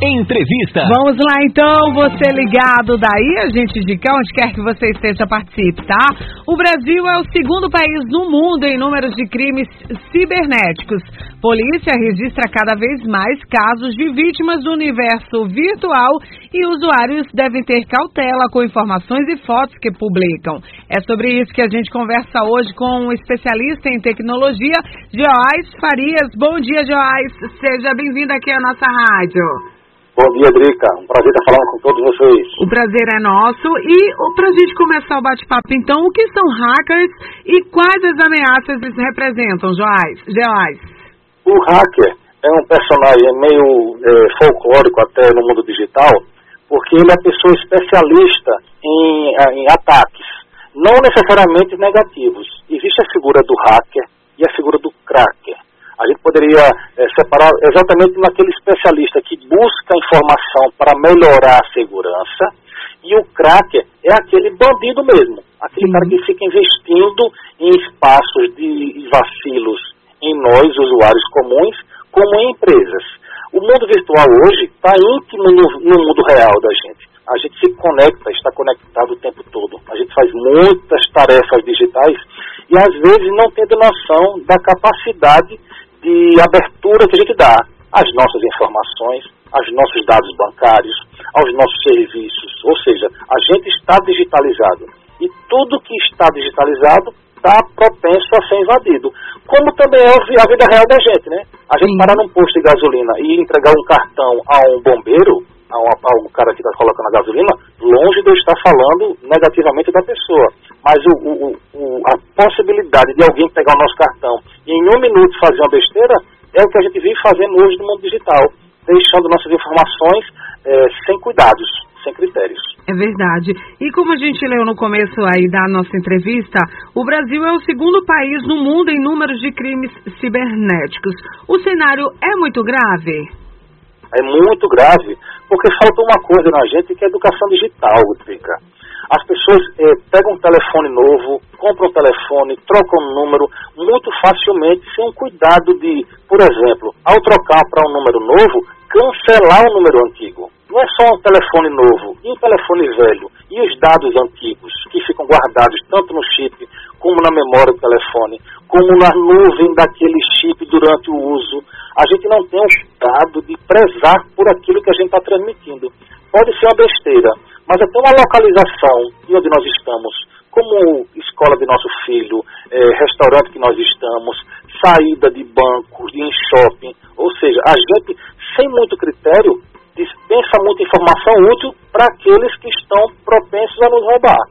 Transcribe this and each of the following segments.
Entrevista. Vamos lá então, você ligado daí, a gente indica onde quer que você esteja participe, tá? O Brasil é o segundo país no mundo em números de crimes cibernéticos. Polícia registra cada vez mais casos de vítimas do universo virtual e usuários devem ter cautela com informações e fotos que publicam. É sobre isso que a gente conversa hoje com um especialista em tecnologia, Joás Farias. Bom dia, Joás. Seja bem-vindo aqui à nossa rádio. Bom dia, Drica. Um prazer estar falando com todos vocês. O prazer é nosso. E para a gente começar o bate-papo, então, o que são hackers e quais as ameaças eles representam, Joás? Joás? O hacker é um personagem meio é, folclórico até no mundo digital, porque ele é a pessoa especialista em, em ataques, não necessariamente negativos. Existe a figura do hacker e a figura do cracker. A gente poderia é, separar exatamente naquele especialista que busca informação para melhorar a segurança e o cracker é aquele bandido mesmo, aquele cara que fica investindo em espaços de vacilos em nós, usuários comuns, como em empresas. O mundo virtual hoje está íntimo no, no mundo real da gente. A gente se conecta, está conectado o tempo todo. A gente faz muitas tarefas digitais e às vezes não tendo noção da capacidade de abertura que a gente dá às nossas informações, aos nossos dados bancários, aos nossos serviços. Ou seja, a gente está digitalizado. E tudo que está digitalizado está propenso a ser invadido. Como também é a vida real da gente, né? A gente parar num posto de gasolina e entregar um cartão a um bombeiro, a um, a um cara que está colocando a gasolina, longe de eu estar falando negativamente da pessoa. Mas o, o, possibilidade de alguém pegar o nosso cartão e em um minuto fazer uma besteira é o que a gente vive fazendo hoje no mundo digital, deixando nossas informações é, sem cuidados, sem critérios. É verdade. E como a gente leu no começo aí da nossa entrevista, o Brasil é o segundo país no mundo em números de crimes cibernéticos. O cenário é muito grave? É muito grave, porque falta uma coisa na gente que é educação digital, Trica. As pessoas é, pegam um telefone novo, compram um telefone, trocam um número muito facilmente, sem um cuidado de, por exemplo, ao trocar para um número novo, cancelar o número antigo. Não é só um telefone novo, e um telefone velho, e os dados antigos que ficam guardados tanto no chip como na memória do telefone, como na nuvem daquele chip durante o uso. A gente não tem o cuidado de prezar por aquilo que a gente está transmitindo. Pode ser uma besteira, mas até uma localização de onde nós estamos, como escola de nosso filho, é, restaurante que nós estamos, saída de bancos, de shopping, ou seja, a gente, sem muito critério, dispensa muita informação útil para aqueles que estão propensos a nos roubar.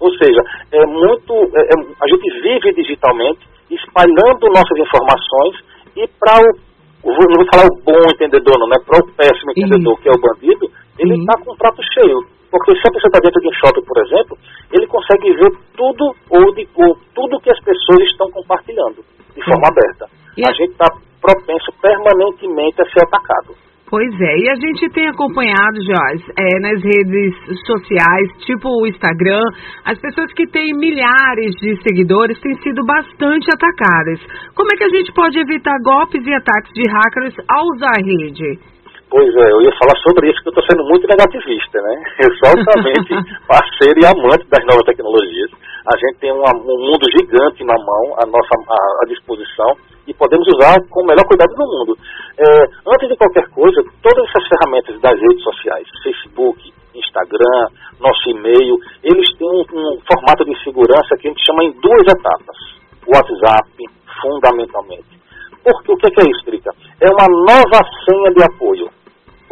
Ou seja, é muito, é, é a gente vive digitalmente, espalhando nossas informações e para o, não vou falar o bom entendedor, não, é para o péssimo entendedor, que é o bandido, ele está com o prato cheio. Porque se a pessoa está dentro de um shopping, por exemplo, ele consegue ver tudo ou, de, ou tudo que as pessoas estão compartilhando de forma aberta. A gente está propenso permanentemente a ser atacado. Pois é, e a gente tem acompanhado, Joyce, é, nas redes sociais, tipo o Instagram, as pessoas que têm milhares de seguidores têm sido bastante atacadas. Como é que a gente pode evitar golpes e ataques de hackers ao usar a rede? Pois é, eu ia falar sobre isso, que eu estou sendo muito negativista, né? Eu sou altamente parceiro e amante das novas tecnologias. A gente tem uma, um mundo gigante na mão, à nossa à, à disposição, e podemos usar com o melhor cuidado do mundo. É, antes de qualquer coisa, todas essas ferramentas das redes sociais, Facebook, Instagram, nosso e-mail, eles têm um, um formato de segurança que a gente chama em duas etapas. WhatsApp, fundamentalmente. Porque o que é, isso, Drica? É uma nova senha de apoio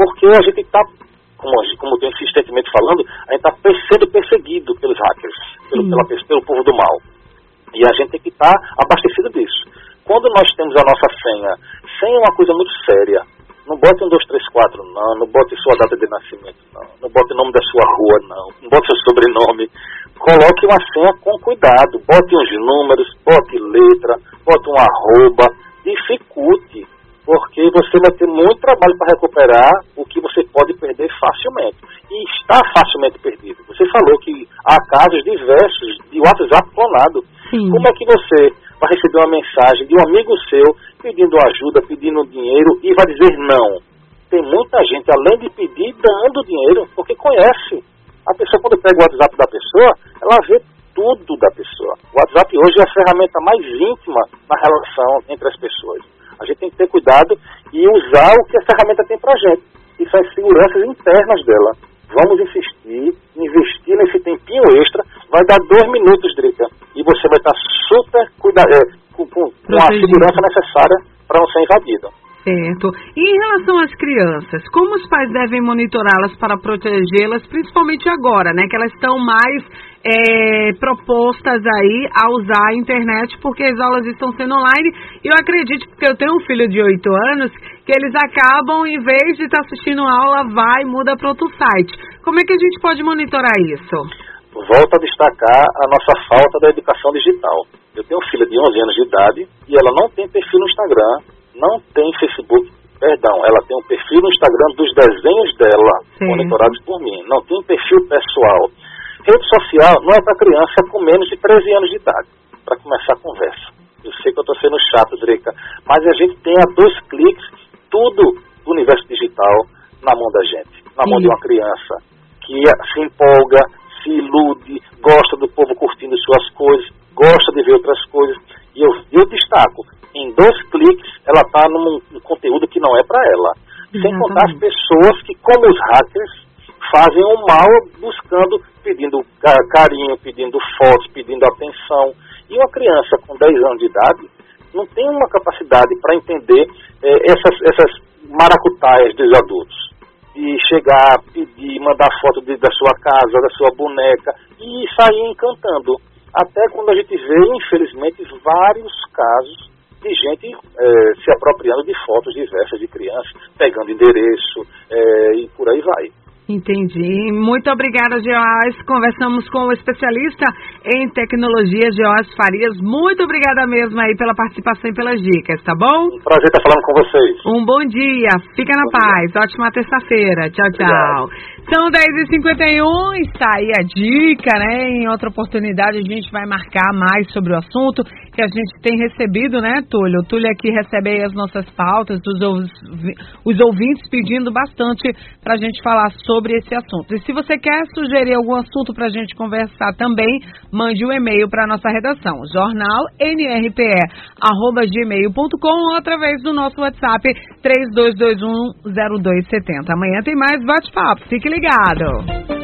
porque a gente está, como, como tem insistentemente falando, a gente está sendo perseguido pelos hackers, pelo, pela, pelo povo do mal. E a gente tem que estar tá abastecido disso. Quando nós temos a nossa senha, senha é uma coisa muito séria. Não bote um, dois, três, quatro, não. Não bote sua data de nascimento, não. Não bote o nome da sua rua, não. Não bote seu sobrenome. Coloque uma senha com cuidado. Bote uns números, bote letra, bote um arroba. Dificulte porque você vai ter muito trabalho para recuperar pode perder facilmente. E está facilmente perdido. Você falou que há casos diversos de WhatsApp clonado. Sim. Como é que você vai receber uma mensagem de um amigo seu pedindo ajuda, pedindo dinheiro e vai dizer não? tem muita gente, além de pedir, dando dinheiro, porque conhece. A pessoa, quando pega o WhatsApp da pessoa, ela vê tudo da pessoa. O WhatsApp hoje é a ferramenta mais íntima na relação entre as pessoas. A gente tem que ter cuidado e usar o que a ferramenta tem pra gente. Isso é seguranças internas dela. Vamos insistir, investir nesse tempinho extra. Vai dar dois minutos, Drica. E você vai estar super cuidado, é, com, com, com a segurança necessária para não ser invadido. Certo. E em relação às crianças, como os pais devem monitorá-las para protegê-las, principalmente agora, né? Que elas estão mais é, propostas aí a usar a internet porque as aulas estão sendo online. E eu acredito, porque eu tenho um filho de 8 anos, que eles acabam, em vez de estar assistindo aula, vai e muda para outro site. Como é que a gente pode monitorar isso? Volto a destacar a nossa falta da educação digital. Eu tenho uma filha de 11 anos de idade e ela não tem perfil no Instagram, não tem Facebook, perdão, ela tem um perfil no Instagram dos desenhos dela, Sim. monitorados por mim. Não tem perfil pessoal. Rede social não é para criança com menos de 13 anos de idade, para começar a conversa. Eu sei que eu estou sendo chato, Drica, mas a gente tem a dois cliques tudo do universo digital na mão da gente, na mão Sim. de uma criança que se empolga, se ilude, gosta do povo curtindo suas coisas, gosta de ver outras coisas. E eu, eu destaco, em dois cliques ela está num, num, conteúdo que não é para ela. Sem contar as pessoas que, como os hackers, fazem o mal buscando, carinho, pedindo fotos, pedindo atenção. E uma criança com 10 anos de idade não tem uma capacidade para entender eh, essas, essas maracutaias dos adultos. De chegar, pedir, mandar foto de, da sua casa, da sua boneca e sair encantando. Até quando a gente vê, infelizmente, vários casos de gente é, se apropriando de fotos diversas de crianças, pegando endereço é, e por aí vai. Entendi. Muito obrigada, Geoás. Conversamos com o especialista em tecnologia, Geoás Farias. Muito obrigada mesmo aí pela participação e pelas dicas, tá bom? Um prazer estar falando com vocês. Um bom dia. Fica na bom paz. Dia. Ótima terça-feira. Tchau, tchau. Obrigado. São 10h51, está aí a dica, né? Em outra oportunidade a gente vai marcar mais sobre o assunto que a gente tem recebido, né, Túlio? O Túlio aqui recebe as nossas pautas, dos os ouvintes pedindo bastante para a gente falar sobre esse assunto. E se você quer sugerir algum assunto para a gente conversar também, mande um e-mail para nossa redação, jornalnrpe.gmail.com ou através do nosso WhatsApp 32210270. Amanhã tem mais bate-papo. Fique ligado.